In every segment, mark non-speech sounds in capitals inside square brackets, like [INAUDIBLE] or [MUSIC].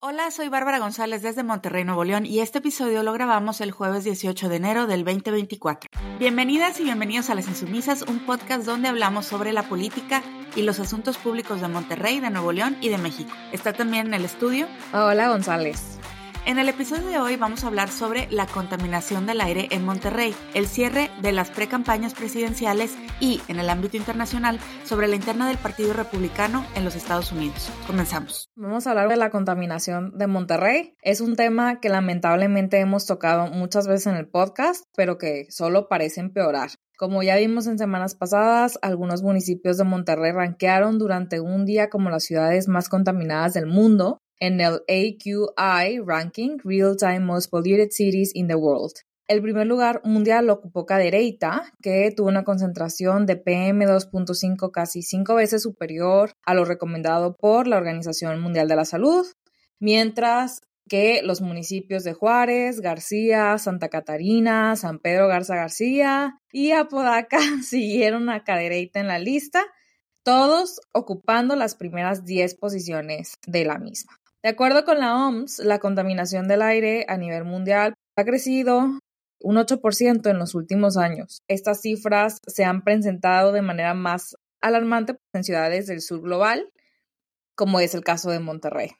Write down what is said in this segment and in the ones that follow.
Hola, soy Bárbara González desde Monterrey, Nuevo León y este episodio lo grabamos el jueves 18 de enero del 2024. Bienvenidas y bienvenidos a Las Insumisas, un podcast donde hablamos sobre la política y los asuntos públicos de Monterrey, de Nuevo León y de México. Está también en el estudio. Hola González. En el episodio de hoy vamos a hablar sobre la contaminación del aire en Monterrey, el cierre de las precampañas presidenciales y, en el ámbito internacional, sobre la interna del Partido Republicano en los Estados Unidos. Comenzamos. Vamos a hablar de la contaminación de Monterrey. Es un tema que lamentablemente hemos tocado muchas veces en el podcast, pero que solo parece empeorar. Como ya vimos en semanas pasadas, algunos municipios de Monterrey ranquearon durante un día como las ciudades más contaminadas del mundo en el AQI Ranking Real Time Most Polluted Cities in the World. El primer lugar mundial lo ocupó Cadereyta, que tuvo una concentración de PM2.5 casi cinco veces superior a lo recomendado por la Organización Mundial de la Salud, mientras que los municipios de Juárez, García, Santa Catarina, San Pedro Garza García y Apodaca [LAUGHS] siguieron a Cadereyta en la lista, todos ocupando las primeras 10 posiciones de la misma. De acuerdo con la OMS, la contaminación del aire a nivel mundial ha crecido un 8% en los últimos años. Estas cifras se han presentado de manera más alarmante en ciudades del sur global, como es el caso de Monterrey.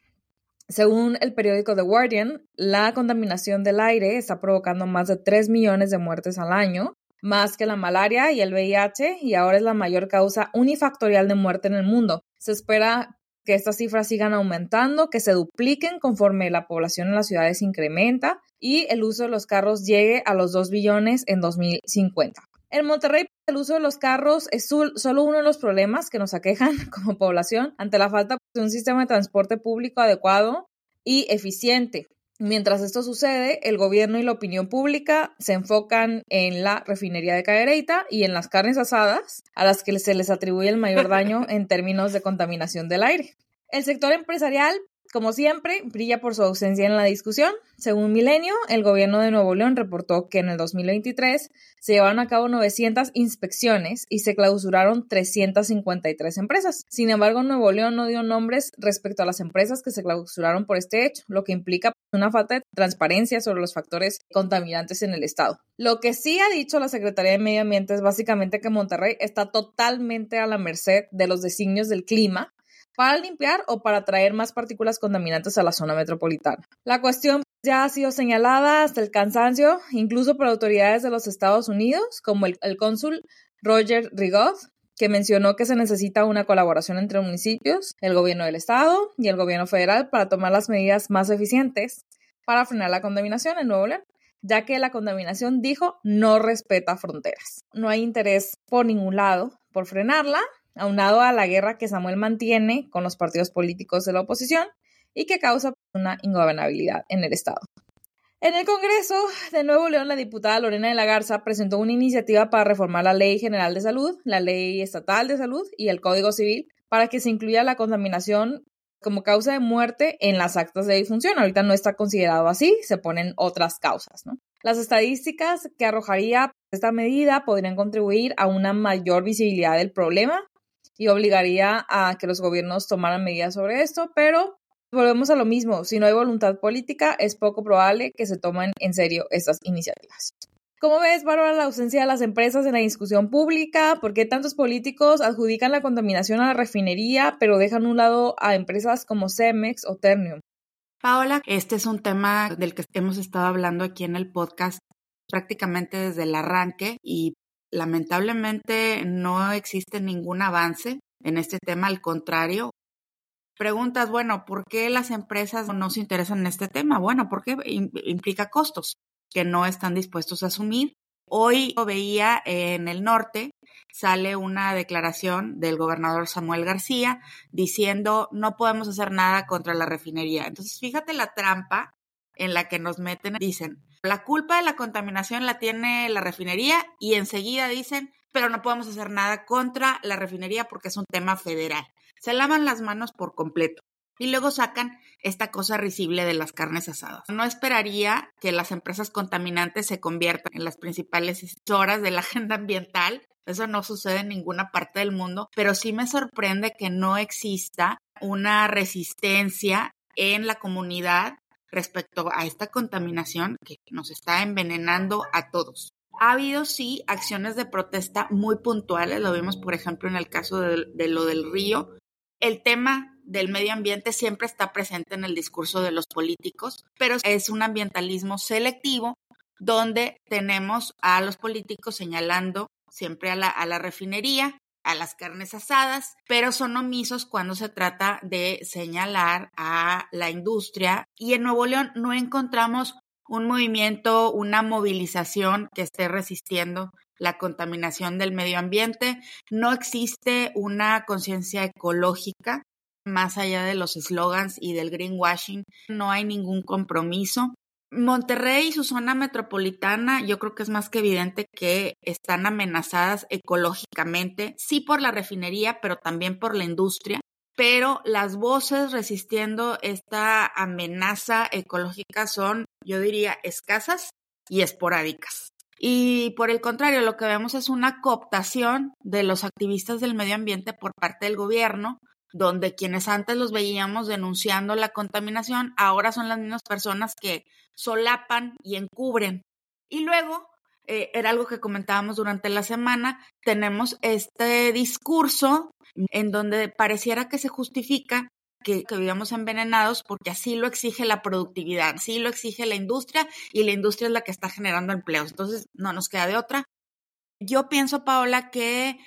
Según el periódico The Guardian, la contaminación del aire está provocando más de 3 millones de muertes al año, más que la malaria y el VIH, y ahora es la mayor causa unifactorial de muerte en el mundo. Se espera que estas cifras sigan aumentando, que se dupliquen conforme la población en las ciudades incrementa y el uso de los carros llegue a los 2 billones en 2050. En Monterrey, el uso de los carros es solo uno de los problemas que nos aquejan [LAUGHS] como población ante la falta de un sistema de transporte público adecuado y eficiente. Mientras esto sucede, el gobierno y la opinión pública se enfocan en la refinería de Cadereyta y en las carnes asadas, a las que se les atribuye el mayor daño [LAUGHS] en términos de contaminación del aire. El sector empresarial como siempre, brilla por su ausencia en la discusión. Según Milenio, el gobierno de Nuevo León reportó que en el 2023 se llevaron a cabo 900 inspecciones y se clausuraron 353 empresas. Sin embargo, Nuevo León no dio nombres respecto a las empresas que se clausuraron por este hecho, lo que implica una falta de transparencia sobre los factores contaminantes en el estado. Lo que sí ha dicho la Secretaría de Medio Ambiente es básicamente que Monterrey está totalmente a la merced de los designios del clima para limpiar o para traer más partículas contaminantes a la zona metropolitana. La cuestión ya ha sido señalada hasta el cansancio, incluso por autoridades de los Estados Unidos, como el, cónsul Roger Rigaud, que mencionó que se necesita una colaboración entre municipios, el gobierno del estado y el gobierno federal para tomar las medidas más eficientes para frenar la contaminación en Nuevo León, ya que la contaminación, dijo, no respeta fronteras. No hay interés por ningún lado por frenarla aunado a la guerra que Samuel mantiene con los partidos políticos de la oposición y que causa una ingobernabilidad en el Estado. En el Congreso de Nuevo León, la diputada Lorena de la Garza presentó una iniciativa para reformar la Ley General de Salud, la Ley Estatal de Salud y el Código Civil para que se incluya la contaminación como causa de muerte en las actas de difunción. Ahorita no está considerado así, se ponen otras causas, Las estadísticas que arrojaría esta medida podrían contribuir a una mayor visibilidad del problema y obligaría a que los gobiernos tomaran medidas sobre esto, pero volvemos a lo mismo, si no hay voluntad política, es poco probable que se tomen en serio estas iniciativas. ¿Cómo ves, Bárbara, la ausencia de las empresas en la discusión pública? ¿Por qué tantos políticos adjudican la contaminación a la refinería, pero dejan un lado a empresas como Cemex o Ternium? Paola, este es un tema del que hemos estado hablando aquí en el podcast prácticamente desde el arranque y Lamentablemente no existe ningún avance en este tema, al contrario. Preguntas, bueno, ¿por qué las empresas no se interesan en este tema? Bueno, porque implica costos que no están dispuestos a asumir. Hoy lo veía en el norte, sale una declaración del gobernador Samuel García diciendo no podemos hacer nada contra la refinería. Entonces, fíjate la trampa en la que nos meten, dicen, la culpa de la contaminación la tiene la refinería y enseguida dicen, pero no podemos hacer nada contra la refinería porque es un tema federal. Se lavan las manos por completo y luego sacan esta cosa risible de las carnes asadas. No esperaría que las empresas contaminantes se conviertan en las principales horas de la [LAUGHS] agenda ambiental. Eso no sucede en ninguna parte del mundo, pero sí me sorprende que no exista una resistencia en la comunidad respecto a esta contaminación que nos está envenenando a todos. Ha habido, sí, acciones de protesta muy puntuales, lo vimos, por ejemplo, en el caso de, lo del río. El tema del medio ambiente siempre está presente en el discurso de los políticos, pero es un ambientalismo selectivo donde tenemos a los políticos señalando siempre a la refinería, a las carnes asadas, pero son omisos cuando se trata de señalar a la industria. Y en Nuevo León no encontramos un movimiento, una movilización que esté resistiendo la contaminación del medio ambiente. No existe una conciencia ecológica más allá de los eslogans y del greenwashing. No hay ningún compromiso. Monterrey y su zona metropolitana, yo creo que es más que evidente que están amenazadas ecológicamente, sí por la refinería, pero también por la industria. Pero las voces resistiendo esta amenaza ecológica son, yo diría, escasas y esporádicas. Y por el contrario, lo que vemos es una cooptación de los activistas del medio ambiente por parte del gobierno donde quienes antes los veíamos denunciando la contaminación, ahora son las mismas personas que solapan y encubren. Y luego, eh, era algo que comentábamos durante la semana, tenemos este discurso en donde pareciera que se justifica que, que vivamos envenenados porque así lo exige la productividad, así lo exige la industria y la industria es la que está generando empleos. Entonces, no nos queda de otra. Yo pienso, Paola, que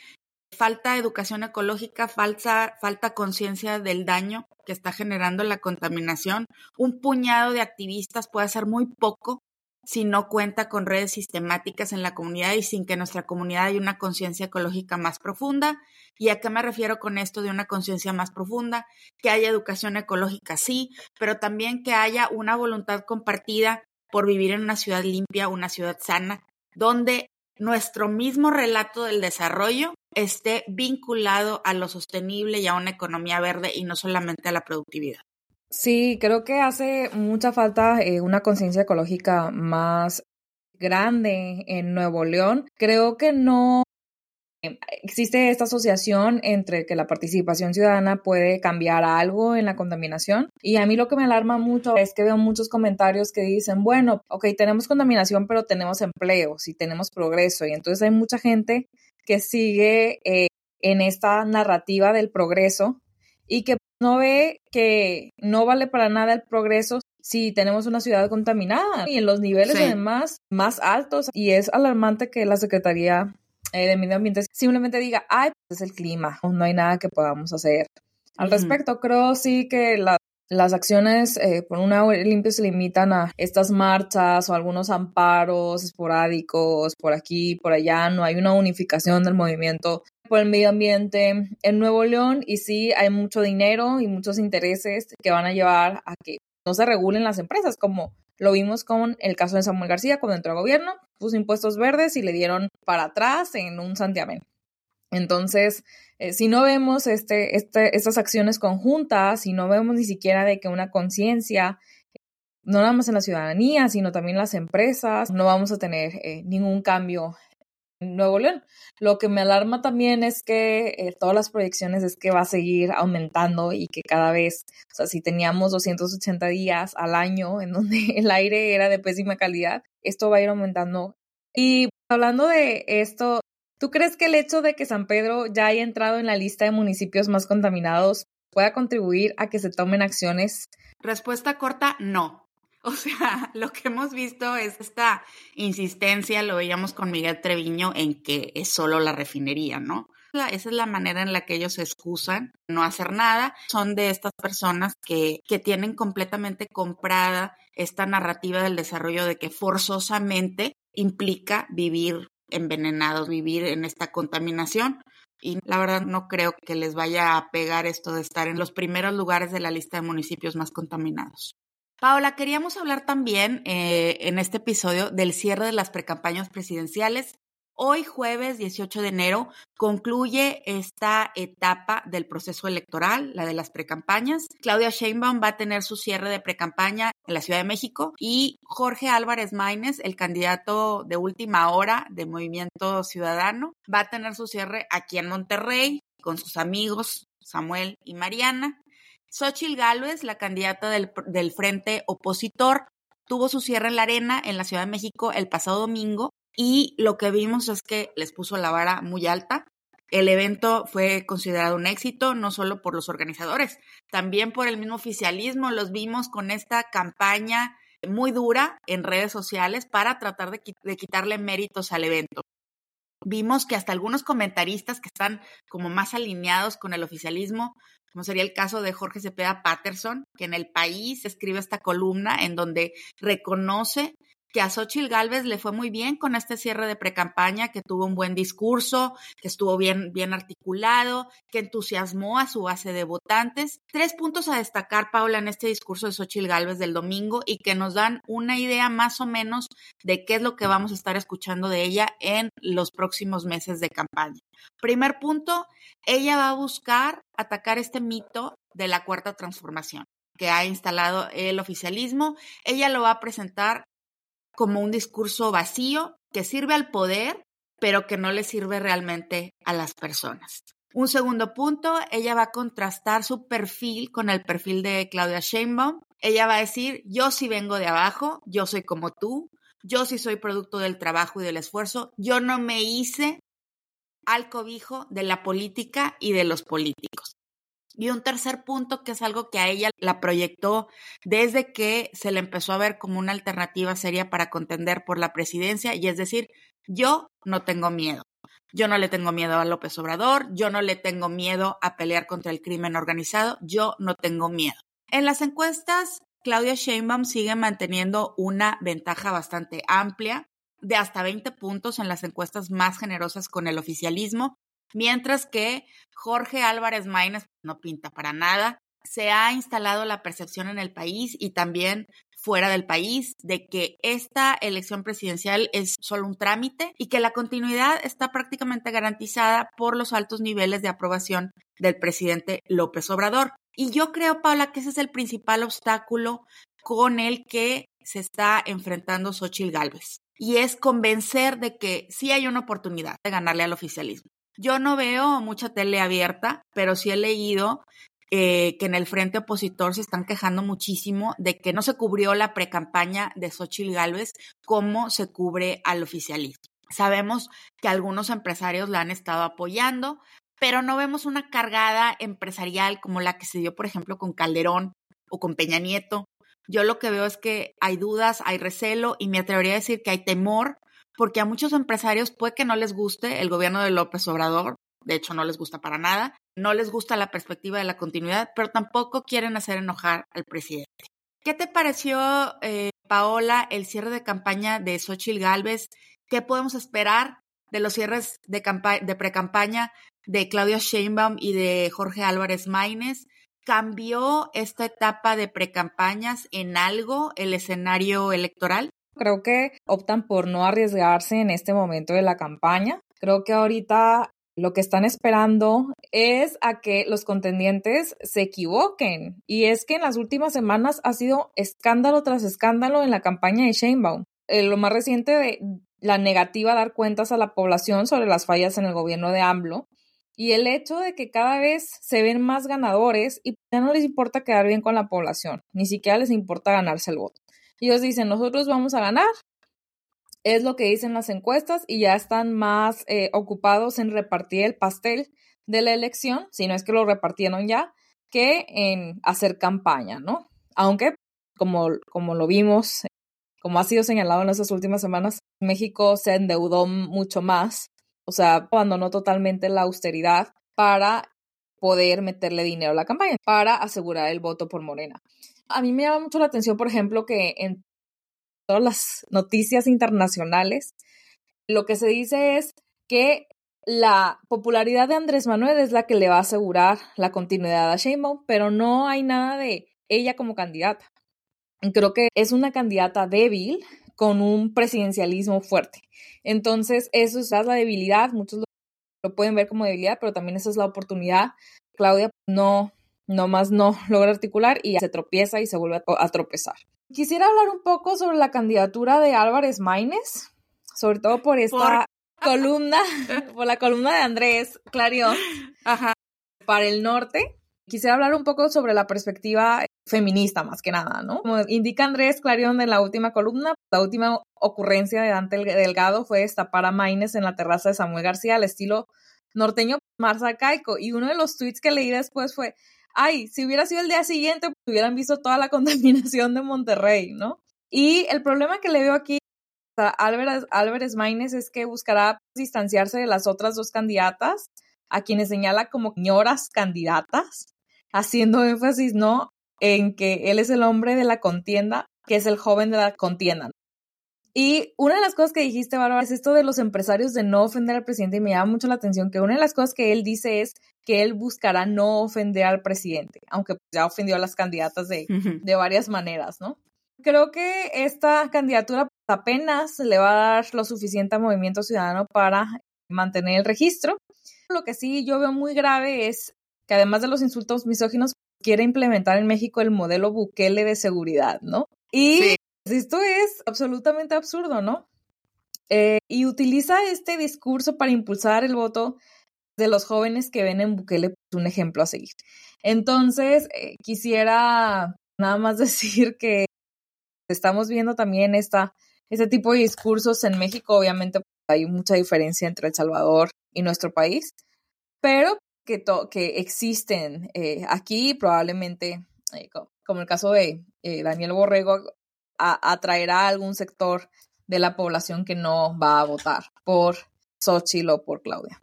falta educación ecológica, falta, falta conciencia del daño que está generando la contaminación. Un puñado de activistas puede hacer muy poco si no cuenta con redes sistemáticas en la comunidad y sin que nuestra comunidad haya una conciencia ecológica más profunda. ¿Y a qué me refiero con esto de una conciencia más profunda? Que haya educación ecológica, sí, pero también que haya una voluntad compartida por vivir en una ciudad limpia, una ciudad sana, donde nuestro mismo relato del desarrollo esté vinculado a lo sostenible y a una economía verde y no solamente a la productividad. Sí, creo que hace mucha falta eh, una conciencia ecológica más grande en Nuevo León. Creo que no existe esta asociación entre que la participación ciudadana puede cambiar algo en la contaminación. Y a mí lo que me alarma mucho es que veo muchos comentarios que dicen, bueno, ok, tenemos contaminación, pero tenemos empleos y tenemos progreso. Y entonces hay mucha gente que sigue eh, en esta narrativa del progreso y que no ve que no vale para nada el progreso si tenemos una ciudad contaminada y en los niveles además más altos. Y es alarmante que la Secretaría eh, de Medio Ambiente simplemente diga, ay, pues es el clima, no hay nada que podamos hacer. Al respecto, creo sí que la las acciones eh, por una limpia se limitan a estas marchas o algunos amparos esporádicos por aquí, por allá. No hay una unificación del movimiento por el medio ambiente en Nuevo León y sí hay mucho dinero y muchos intereses que van a llevar a que no se regulen las empresas, como lo vimos con el caso de Samuel García cuando entró a gobierno, puso impuestos verdes y le dieron para atrás en un santiamén. Entonces, eh, si no vemos este, este, estas acciones conjuntas, si no vemos ni siquiera de que una conciencia, no nada más en la ciudadanía, sino también las empresas, no vamos a tener eh, ningún cambio en Nuevo León. Lo que me alarma también es que eh, todas las proyecciones es que va a seguir aumentando y que cada vez, o sea, si teníamos 280 días al año en donde [LAUGHS] el aire era de pésima calidad, esto va a ir aumentando. Y hablando de esto, ¿Tú crees que el hecho de que San Pedro ya haya entrado en la lista de municipios más contaminados pueda contribuir a que se tomen acciones? Respuesta corta, no. [LAUGHS] O sea, lo que hemos visto es esta insistencia, lo veíamos con Miguel Treviño, en que es solo la refinería, ¿no? Esa es la manera en la que ellos se excusan no hacer nada. Son de estas personas que, que tienen completamente comprada esta narrativa del desarrollo de que forzosamente implica vivir envenenados, vivir en esta contaminación. Y la verdad no creo que les vaya a pegar esto de estar en los primeros lugares de la lista de municipios más contaminados. Paola, queríamos hablar también eh, en este episodio del cierre de las precampañas presidenciales Hoy, jueves 18 de enero, concluye esta etapa del proceso electoral, la de las precampañas. Claudia Sheinbaum va a tener su cierre de precampaña en la Ciudad de México y Jorge Álvarez Maínez, el candidato de última hora de Movimiento Ciudadano, va a tener su cierre aquí en Monterrey con sus amigos Samuel y Mariana. Xochil Gálvez, la candidata del, del frente opositor, tuvo su cierre en la arena en la Ciudad de México el pasado domingo y lo que vimos es que les puso la vara muy alta. El evento fue considerado un éxito, no solo por los organizadores, también por el mismo oficialismo. Los vimos con esta campaña muy dura en redes sociales para tratar de, quitarle méritos al evento. Vimos que hasta algunos comentaristas que están como más alineados con el oficialismo como sería el caso de Jorge Cepeda Patterson, que en el país escribe esta columna en donde reconoce que a Xochitl Galvez le fue muy bien con este cierre de precampaña, que tuvo un buen discurso, que estuvo bien, bien articulado, que entusiasmó a su base de votantes. Tres puntos a destacar, Paula, en este discurso de Xochitl Galvez del domingo y que nos dan una idea más o menos de qué es lo que vamos a estar escuchando de ella en los próximos meses de campaña. Primer punto, ella va a buscar atacar este mito de la cuarta transformación que ha instalado el oficialismo. Ella lo va a presentar como un discurso vacío que sirve al poder, pero que no le sirve realmente a las personas. Un segundo punto, ella va a contrastar su perfil con el perfil de Claudia Sheinbaum. Ella va a decir, yo sí vengo de abajo, yo soy como tú, yo sí soy producto del trabajo y del esfuerzo, yo no me hice al cobijo de la política y de los políticos. Y un tercer punto que es algo que a ella la proyectó desde que se le empezó a ver como una alternativa seria para contender por la presidencia, y es decir, yo no tengo miedo. Yo no le tengo miedo a López Obrador, yo no le tengo miedo a pelear contra el crimen organizado, yo no tengo miedo. En las encuestas, Claudia Sheinbaum sigue manteniendo una ventaja bastante amplia de hasta 20 puntos en las encuestas más generosas con el oficialismo, mientras que Jorge Álvarez Maínez no pinta para nada. Se ha instalado la percepción en el país y también fuera del país de que esta elección presidencial es solo un trámite y que la continuidad está prácticamente garantizada por los altos niveles de aprobación del presidente López Obrador. Y yo creo, Paula, que ese es el principal obstáculo con el que se está enfrentando Xochitl Gálvez. Y es convencer de que sí hay una oportunidad de ganarle al oficialismo. Yo no veo mucha tele abierta, pero sí he leído eh, que en el frente opositor se están quejando muchísimo de que no se cubrió la precampaña de Xochitl Gálvez como se cubre al oficialismo. Sabemos que algunos empresarios la han estado apoyando, pero no vemos una cargada empresarial como la que se dio, por ejemplo, con Calderón o con Peña Nieto. Yo lo que veo es que hay dudas, hay recelo y me atrevería a decir que hay temor porque a muchos empresarios puede que no les guste el gobierno de López Obrador, de hecho no les gusta para nada, no les gusta la perspectiva de la continuidad, pero tampoco quieren hacer enojar al presidente. ¿Qué te pareció, eh, Paola, el cierre de campaña de Xochitl Galvez? ¿Qué podemos esperar de los cierres de, de pre-campaña de Claudia Sheinbaum y de Jorge Álvarez Maínez? ¿Cambió esta etapa de precampañas en algo el escenario electoral? Creo que optan por no arriesgarse en este momento de la campaña. Creo que ahorita lo que están esperando es a que los contendientes se equivoquen. Y es que en las últimas semanas ha sido escándalo tras escándalo en la campaña de Sheinbaum. Eh, lo más reciente de la negativa a dar cuentas a la población sobre las fallas en el gobierno de AMLO y el hecho de que cada vez se ven más ganadores y ya no les importa quedar bien con la población, ni siquiera les importa ganarse el voto. Ellos dicen, nosotros vamos a ganar. Es lo que dicen las encuestas y ya están más eh, ocupados en repartir el pastel de la elección, si no es que lo repartieron ya, que en hacer campaña, ¿no? Aunque, como, como lo vimos, como ha sido señalado en estas últimas semanas, México se endeudó mucho más, o sea, abandonó totalmente la austeridad para poder meterle dinero a la campaña, para asegurar el voto por Morena. A mí me llama mucho la atención, por ejemplo, que en todas las noticias internacionales, lo que se dice es que la popularidad de Andrés Manuel es la que le va a asegurar la continuidad a Sheinbaum, pero no hay nada de ella como candidata. Creo que es una candidata débil con un presidencialismo fuerte. Entonces, eso es la debilidad, muchos lo, pueden ver como debilidad, pero también esa es la oportunidad. Claudia no más no [LAUGHS] logra articular y se tropieza y se vuelve a, tropezar. Quisiera hablar un poco sobre la candidatura de Álvarez Maínez, sobre todo por esta columna, [LAUGHS] por la columna de Andrés Clarion [LAUGHS] para el norte, Quisiera hablar un poco sobre la perspectiva feminista más que nada, ¿no? Como indica Andrés Clarion en la última columna, la última ocurrencia de Dante Delgado fue destapar a Maines en la terraza de Samuel García al estilo norteño más arcaico y uno de los tweets que leí después fue, ay, si hubiera sido el día siguiente, pues hubieran visto toda la [LAUGHS] contaminación de Monterrey, ¿no? Y el problema que le veo aquí a Álvarez, Álvarez es que buscará distanciarse de las otras dos candidatas, a quienes señala como señoras candidatas, haciendo énfasis, ¿no? En que él es el hombre de la contienda, que es el joven de la contienda. Y una de las cosas que dijiste, Bárbara, es esto de los empresarios de no ofender al presidente y me llama mucho la atención que una de las cosas que él dice es que él buscará no ofender al presidente, aunque ya ofendió a las candidatas de, de varias maneras, ¿no? Creo que esta candidatura apenas le va a dar lo suficiente al movimiento ciudadano para mantener el registro. Lo que sí yo veo muy grave es que además de los insultos misóginos, quiere implementar en México el modelo Bukele de seguridad, ¿no? Y esto es absolutamente absurdo, ¿no? Eh, y utiliza este discurso para impulsar el voto de los jóvenes que ven en Bukele pues, un ejemplo a seguir. Entonces, eh, quisiera nada más [LAUGHS] decir que estamos viendo también esta, este tipo de discursos en México. Obviamente pues, hay mucha diferencia entre El Salvador y nuestro país, pero que, que existen eh, aquí probablemente, como el caso de Daniel Borrego, atraerá a algún sector de la población que no va a votar por Xochitl o por Claudia.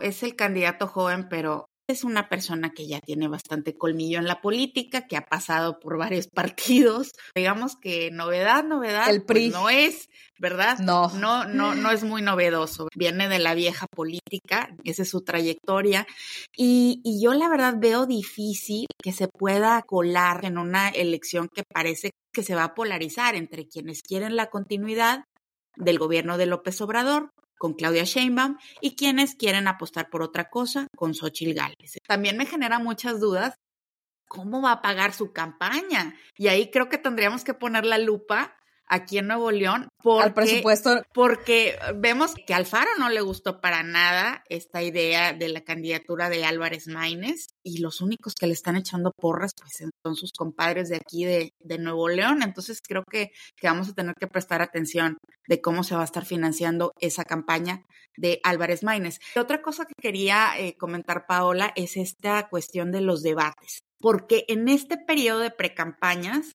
Es el candidato joven, pero es una persona que ya tiene bastante colmillo en la política, que ha pasado por varios [LAUGHS] partidos. Digamos que novedad, novedad, el pues, PRI no es, ¿verdad? No. No, no, no es muy novedoso. Viene de la vieja política, esa es su trayectoria. Y, y yo la verdad veo difícil que se pueda colar en una elección que parece que se va a polarizar entre quienes quieren la continuidad del gobierno de López Obrador con Claudia Sheinbaum y quienes quieren apostar por otra cosa con Xochitl Gálvez. También me genera muchas dudas cómo va a pagar su campaña y ahí creo que tendríamos que poner la lupa aquí en Nuevo León. Porque, Al presupuesto. Porque vemos que Alfaro no le gustó para nada esta idea de la candidatura de Álvarez Maínez y los únicos que le están echando porras pues, son sus compadres de aquí de, de Nuevo León. Entonces creo que, que, vamos a tener que prestar atención de cómo se va a estar financiando esa campaña de Álvarez Maínez. Otra cosa que quería eh, comentar, Paola, es esta cuestión de los debates porque en este periodo de precampañas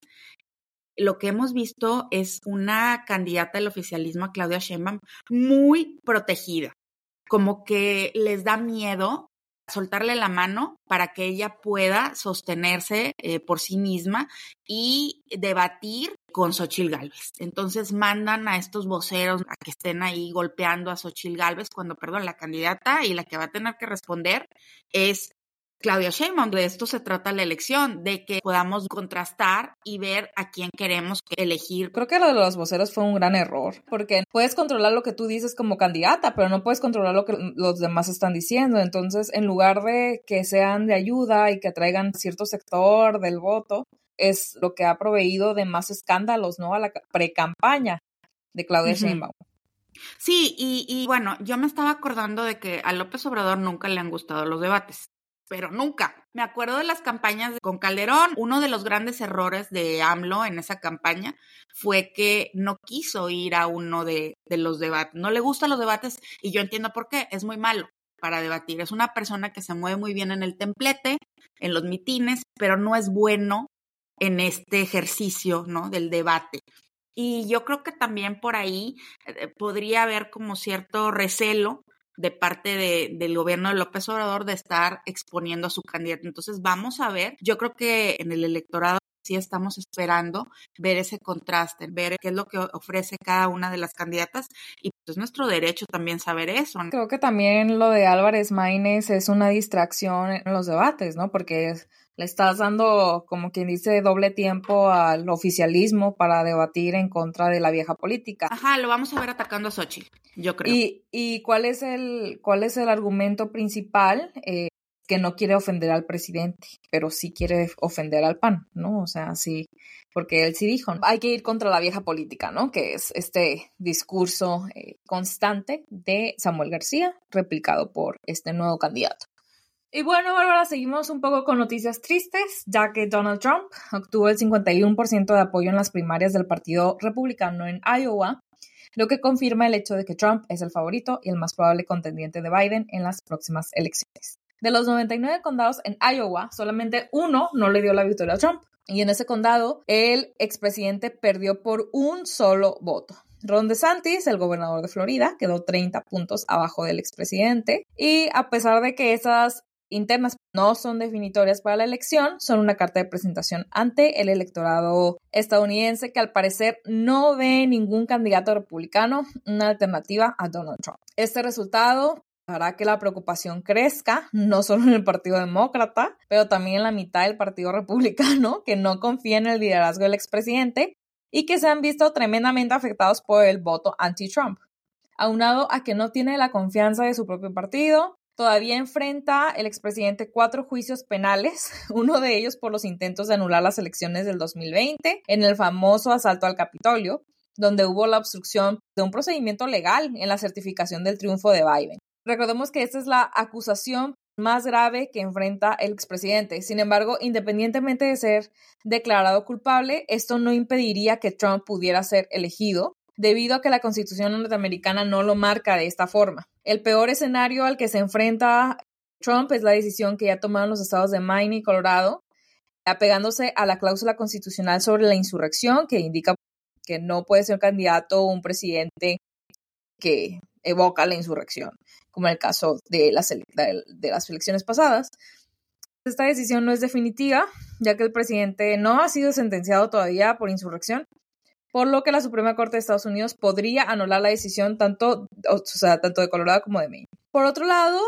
lo que hemos visto es una candidata del oficialismo, Claudia Sheinbaum, muy protegida, como que les da miedo soltarle la mano para que ella pueda sostenerse eh, por sí misma y debatir con Xochil Gálvez. Entonces mandan a estos voceros a que estén ahí golpeando a Xochil Gálvez cuando, perdón, la candidata y la que va a tener que responder es Claudia Sheinbaum. De esto se trata la elección, de que podamos contrastar y ver a quién queremos elegir. Creo que lo de los voceros fue un gran error, porque puedes controlar lo que tú dices como candidata, pero no puedes controlar lo que los demás están diciendo. Entonces, en lugar de que sean de ayuda y que traigan cierto sector del voto, es lo que ha proveído de más escándalos, ¿no? A la pre-campaña de Claudia Sheinbaum. Sí, y, y, bueno, yo me estaba acordando de que a López Obrador nunca le han gustado los debates pero nunca. Me acuerdo de las campañas con Calderón. Uno de los grandes errores de AMLO en esa campaña fue que no quiso ir a uno de, los debates. No le gustan los debates y yo entiendo por qué. Es muy malo para debatir. Es una persona que se mueve muy bien en el templete, en los mitines, pero no es bueno en este ejercicio, ¿no? Del debate. Y yo creo que también por ahí eh, podría haber como cierto recelo de parte de, del gobierno de López Obrador de estar exponiendo a su candidato. Entonces vamos a ver, yo creo que en el electorado sí estamos esperando ver ese contraste, ver qué es lo que ofrece cada una de las candidatas y pues es nuestro derecho también saber eso. Creo que también lo de Álvarez Maínez es una distracción en los debates, ¿no? Porque es, le estás dando, como quien dice, doble tiempo al oficialismo para debatir en contra de la vieja política. Ajá, lo vamos a ver atacando a Xochitl, yo creo. ¿Y, y cuál, es el, cuál es el argumento principal? Eh, que no quiere ofender al presidente, pero sí quiere ofender al PAN, ¿no? O sea, sí, porque él sí dijo, hay que ir contra la vieja política, ¿no? Que es este discurso eh, constante de Samuel García, replicado por este nuevo candidato. Y bueno, Bárbara, seguimos un poco con noticias tristes, ya que Donald Trump obtuvo el 51% de apoyo en las primarias del Partido Republicano en Iowa, lo que confirma el hecho de que Trump es el favorito y el más probable contendiente de Biden en las próximas elecciones. De los 99 condados en Iowa, solamente uno no le dio la victoria a Trump. Y en ese condado, el expresidente perdió por un solo voto. Ron DeSantis, el gobernador de Florida, quedó 30 puntos abajo del expresidente. Y a pesar de que esas internas no son definitorias para la elección, son una carta de presentación ante el electorado estadounidense que al parecer no ve ningún candidato republicano una alternativa a Donald Trump. Este resultado hará que la preocupación crezca, no solo en el Partido Demócrata, pero también en la mitad del Partido Republicano, que no confía en el liderazgo del expresidente y que se han visto tremendamente afectados por el voto anti-Trump. Aunado a que no tiene la confianza de su propio partido, Todavía enfrenta el expresidente cuatro juicios penales, [LAUGHS] uno de ellos por los intentos de anular las elecciones del 2020 en el famoso asalto al Capitolio, donde hubo la obstrucción de un procedimiento legal en la certificación del triunfo de Biden. Recordemos que esta es la acusación más grave que enfrenta el expresidente. Sin embargo, independientemente de ser declarado culpable, esto no impediría que Trump pudiera ser elegido debido a que la Constitución norteamericana no lo marca de esta forma. El peor escenario al que se enfrenta Trump es la decisión que ya tomaron los estados de Maine y Colorado, apegándose a la cláusula constitucional sobre la insurrección, que indica que no puede ser candidato un presidente que evoca la insurrección, como en el caso de las, de las elecciones pasadas. Esta decisión no es definitiva, ya que el presidente no ha sido sentenciado todavía por insurrección, por lo que la Suprema Corte de Estados Unidos podría anular la decisión tanto, o sea, tanto de Colorado como de Maine. Por otro lado,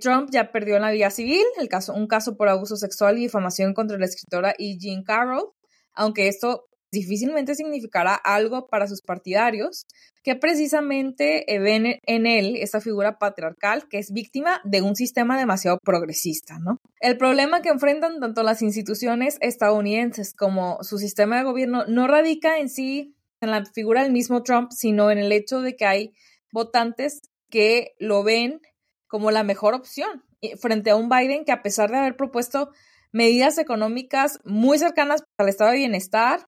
Trump ya perdió en la vía civil el caso, un caso por abuso sexual y difamación contra la escritora E. Jean Carroll, aunque esto difícilmente significará algo para sus partidarios, que precisamente ven en él esta figura patriarcal que es víctima de un sistema demasiado progresista, ¿no? El problema que enfrentan tanto las instituciones estadounidenses como su sistema de gobierno no radica en sí en la figura del mismo Trump, sino en el hecho de que hay votantes que lo ven como la mejor opción frente a un Biden que a pesar de haber propuesto medidas económicas muy cercanas al estado de bienestar,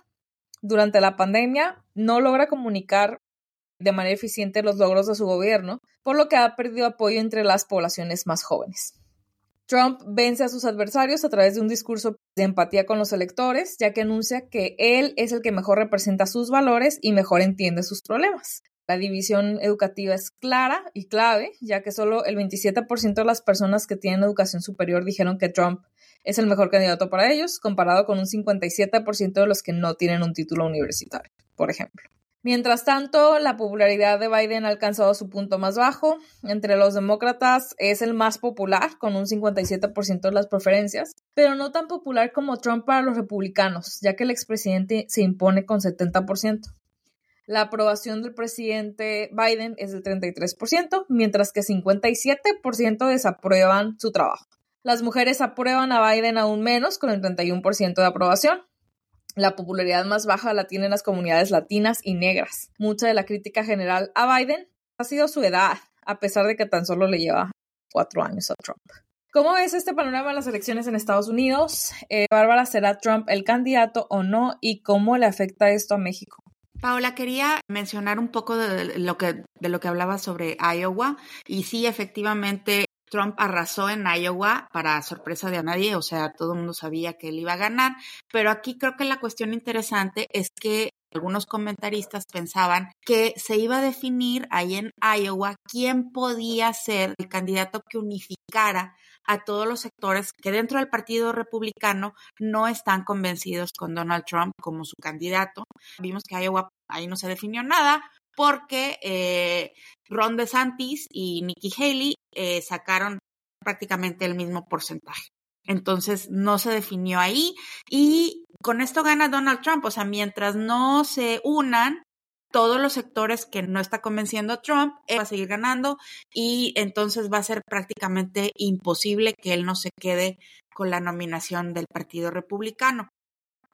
durante la pandemia no logra comunicar de manera eficiente los logros de su gobierno, por lo que ha perdido apoyo entre las poblaciones más jóvenes. Trump vence a sus adversarios a través de un discurso de empatía con los electores, ya que anuncia que él es el que mejor representa sus valores y mejor entiende sus problemas. La división educativa es clara y clave, ya que solo el 27% de las personas que tienen educación superior dijeron que Trump es el mejor candidato para ellos, comparado con un 57% de los que no tienen un título universitario, por ejemplo. Mientras tanto, la popularidad de Biden ha alcanzado su punto más bajo. Entre los demócratas es el más popular, con un 57% de las preferencias, pero no tan popular como Trump para los republicanos, ya que el expresidente se impone con 70%. La aprobación del presidente Biden es del 33%, mientras que 57% desaprueban su trabajo. Las mujeres aprueban a Biden aún menos, con el 31% de aprobación. La popularidad más baja la tienen las comunidades latinas y negras. Mucha de la crítica general a Biden ha sido su edad, a pesar de que tan solo le lleva cuatro años a Trump. ¿Cómo ves este panorama de las elecciones en Estados Unidos? Eh, Bárbara, ¿será Trump el candidato o no? ¿Y cómo le afecta esto a México? Paola, quería mencionar un poco de lo que, de lo que hablaba sobre Iowa. Y sí, efectivamente, Trump arrasó en Iowa para sorpresa de nadie, o sea, todo el mundo sabía que él iba a ganar, pero aquí creo que la cuestión interesante es que algunos comentaristas pensaban que se iba a definir ahí en Iowa quién podía ser el candidato que unificara a todos los sectores que dentro del Partido Republicano no están convencidos con Donald Trump como su candidato. Vimos que Iowa ahí no se definió nada, porque eh, Ron DeSantis y Nikki Haley eh, sacaron prácticamente el mismo porcentaje. Entonces no se definió ahí y con esto gana Donald Trump. O sea, mientras no se unan todos los sectores que no está convenciendo a Trump, él va a seguir ganando y entonces va a ser prácticamente imposible que él no se quede con la nominación del Partido Republicano.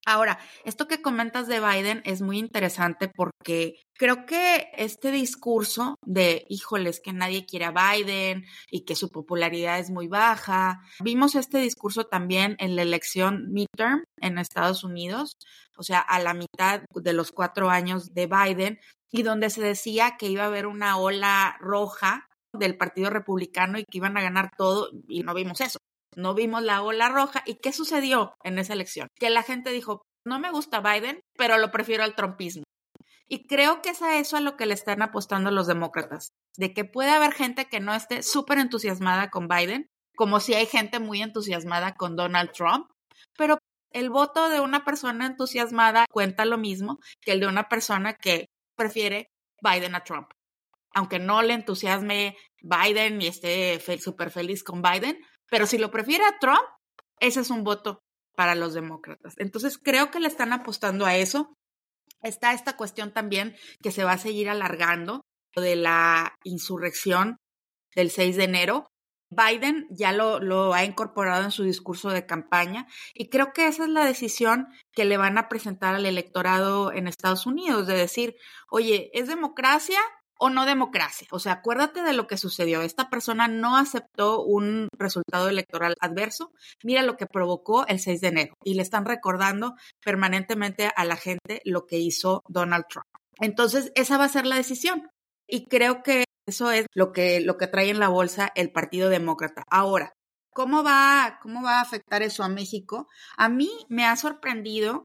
Ahora, esto que comentas de Biden es muy interesante porque creo que este discurso de, híjoles, que nadie quiere a Biden y que su popularidad es muy baja, vimos este discurso también en la elección midterm en Estados Unidos, o sea, a la mitad de los cuatro años de Biden, y donde se decía que iba a haber una ola roja del Partido Republicano y que iban a ganar todo, y no vimos eso no vimos la ola roja. ¿Y qué sucedió en esa elección? Que la gente dijo, no me gusta Biden, pero lo prefiero al trumpismo. Y creo que es a eso a lo que le están apostando los demócratas, de que puede haber gente que no esté súper entusiasmada con Biden, como si hay gente muy entusiasmada con Donald Trump, pero el voto de una persona entusiasmada cuenta lo mismo que el de una persona que prefiere Biden a Trump. Aunque no le entusiasme Biden y esté súper feliz con Biden, pero si lo prefiere a Trump, ese es un voto para los demócratas. Entonces creo que le están apostando a eso. Está esta cuestión también que se va a seguir alargando de la insurrección del 6 de enero. Biden ya lo, lo, ha incorporado en su discurso de campaña y creo que esa es la decisión que le van a presentar al electorado en Estados Unidos, de decir, oye, ¿es democracia o no democracia. O sea, acuérdate de lo que sucedió. Esta persona no aceptó un resultado electoral adverso. Mira lo que provocó el 6 de enero. Y le están recordando permanentemente a la gente lo que hizo Donald Trump. Entonces, esa va a ser la decisión. Y creo que eso es lo que, lo que trae en la bolsa el Partido Demócrata. Ahora, ¿cómo va, cómo va a afectar eso a México? A mí me ha sorprendido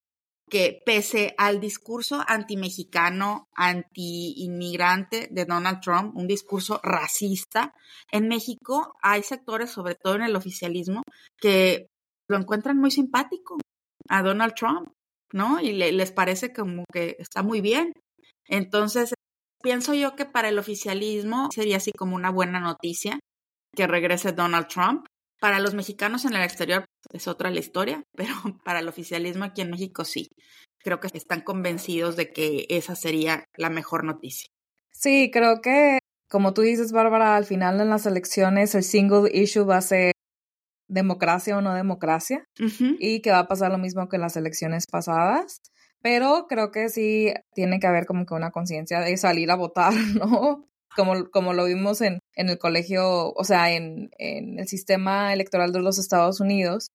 que pese al discurso anti-mexicano, anti-inmigrante de Donald Trump, un discurso racista, en México hay sectores, sobre todo en el oficialismo, que lo encuentran muy simpático a Donald Trump, ¿no? Y les parece como que está muy bien. Entonces, pienso yo que para el oficialismo sería así como una buena noticia que regrese Donald Trump. Para los mexicanos en el exterior es otra la historia, [LAUGHS] pero para el oficialismo aquí en México sí. Creo que están convencidos de que esa sería la mejor noticia. Sí, creo que, como tú dices, Bárbara, al final en las elecciones el single issue va a ser democracia o no democracia y que va a pasar lo mismo que en las elecciones pasadas. Pero creo que sí tiene que haber como que una conciencia de salir a votar, [LAUGHS] ¿no? Como, como lo vimos en, en el colegio, o sea, en, en el sistema electoral de los Estados Unidos,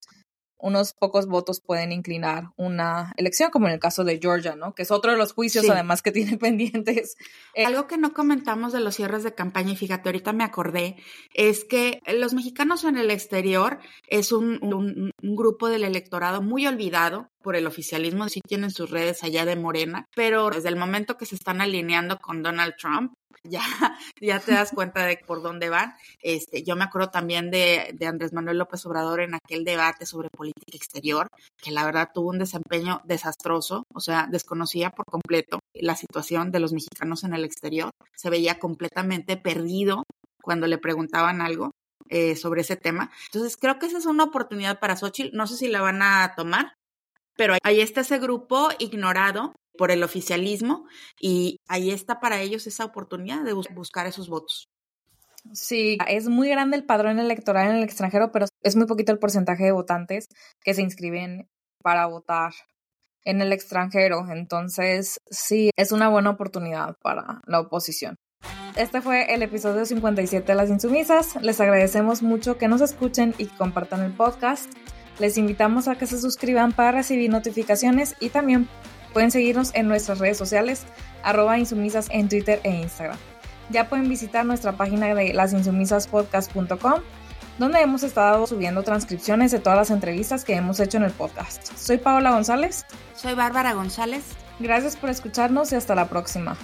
unos pocos votos pueden inclinar una elección, como en el caso de Georgia, ¿no? Que es otro de los juicios, además, que tiene [LAUGHS] pendientes. Eh, Algo que no comentamos de los cierres de campaña, y fíjate, ahorita me acordé, es que los mexicanos en el exterior es un, un, un grupo del electorado muy olvidado por el oficialismo, sí tienen sus redes allá de Morena, pero desde el momento que se están alineando con Donald Trump, ya, [LAUGHS] ya te das cuenta de por dónde van. Este, yo me acuerdo también de, de, Andrés Manuel López Obrador en aquel debate sobre política exterior, que la verdad tuvo un desempeño desastroso, o sea, desconocía por completo la situación de los mexicanos en el exterior, se veía completamente perdido cuando le preguntaban algo. Eh, sobre ese tema. Entonces, creo que esa es una oportunidad para Xochitl. No sé si la van a tomar, pero ahí está ese grupo ignorado por el oficialismo y ahí está para ellos esa oportunidad de buscar esos votos. Sí, es muy grande el padrón electoral en el extranjero, pero es muy poquito el porcentaje de votantes que se inscriben para votar en el extranjero. Entonces, sí, es una buena oportunidad para la oposición. Este fue el episodio 57 de Las Insumisas. Les agradecemos mucho que nos escuchen y compartan el podcast. Les invitamos a que se suscriban para recibir notificaciones y también Pueden seguirnos en nuestras redes sociales, arroba insumisas en Twitter e Instagram. Ya pueden visitar nuestra página de lasinsumisaspodcast.com, donde hemos estado subiendo transcripciones de todas las entrevistas que hemos hecho en el podcast. Soy Paola González. Soy Bárbara González. Gracias por escucharnos y hasta la próxima.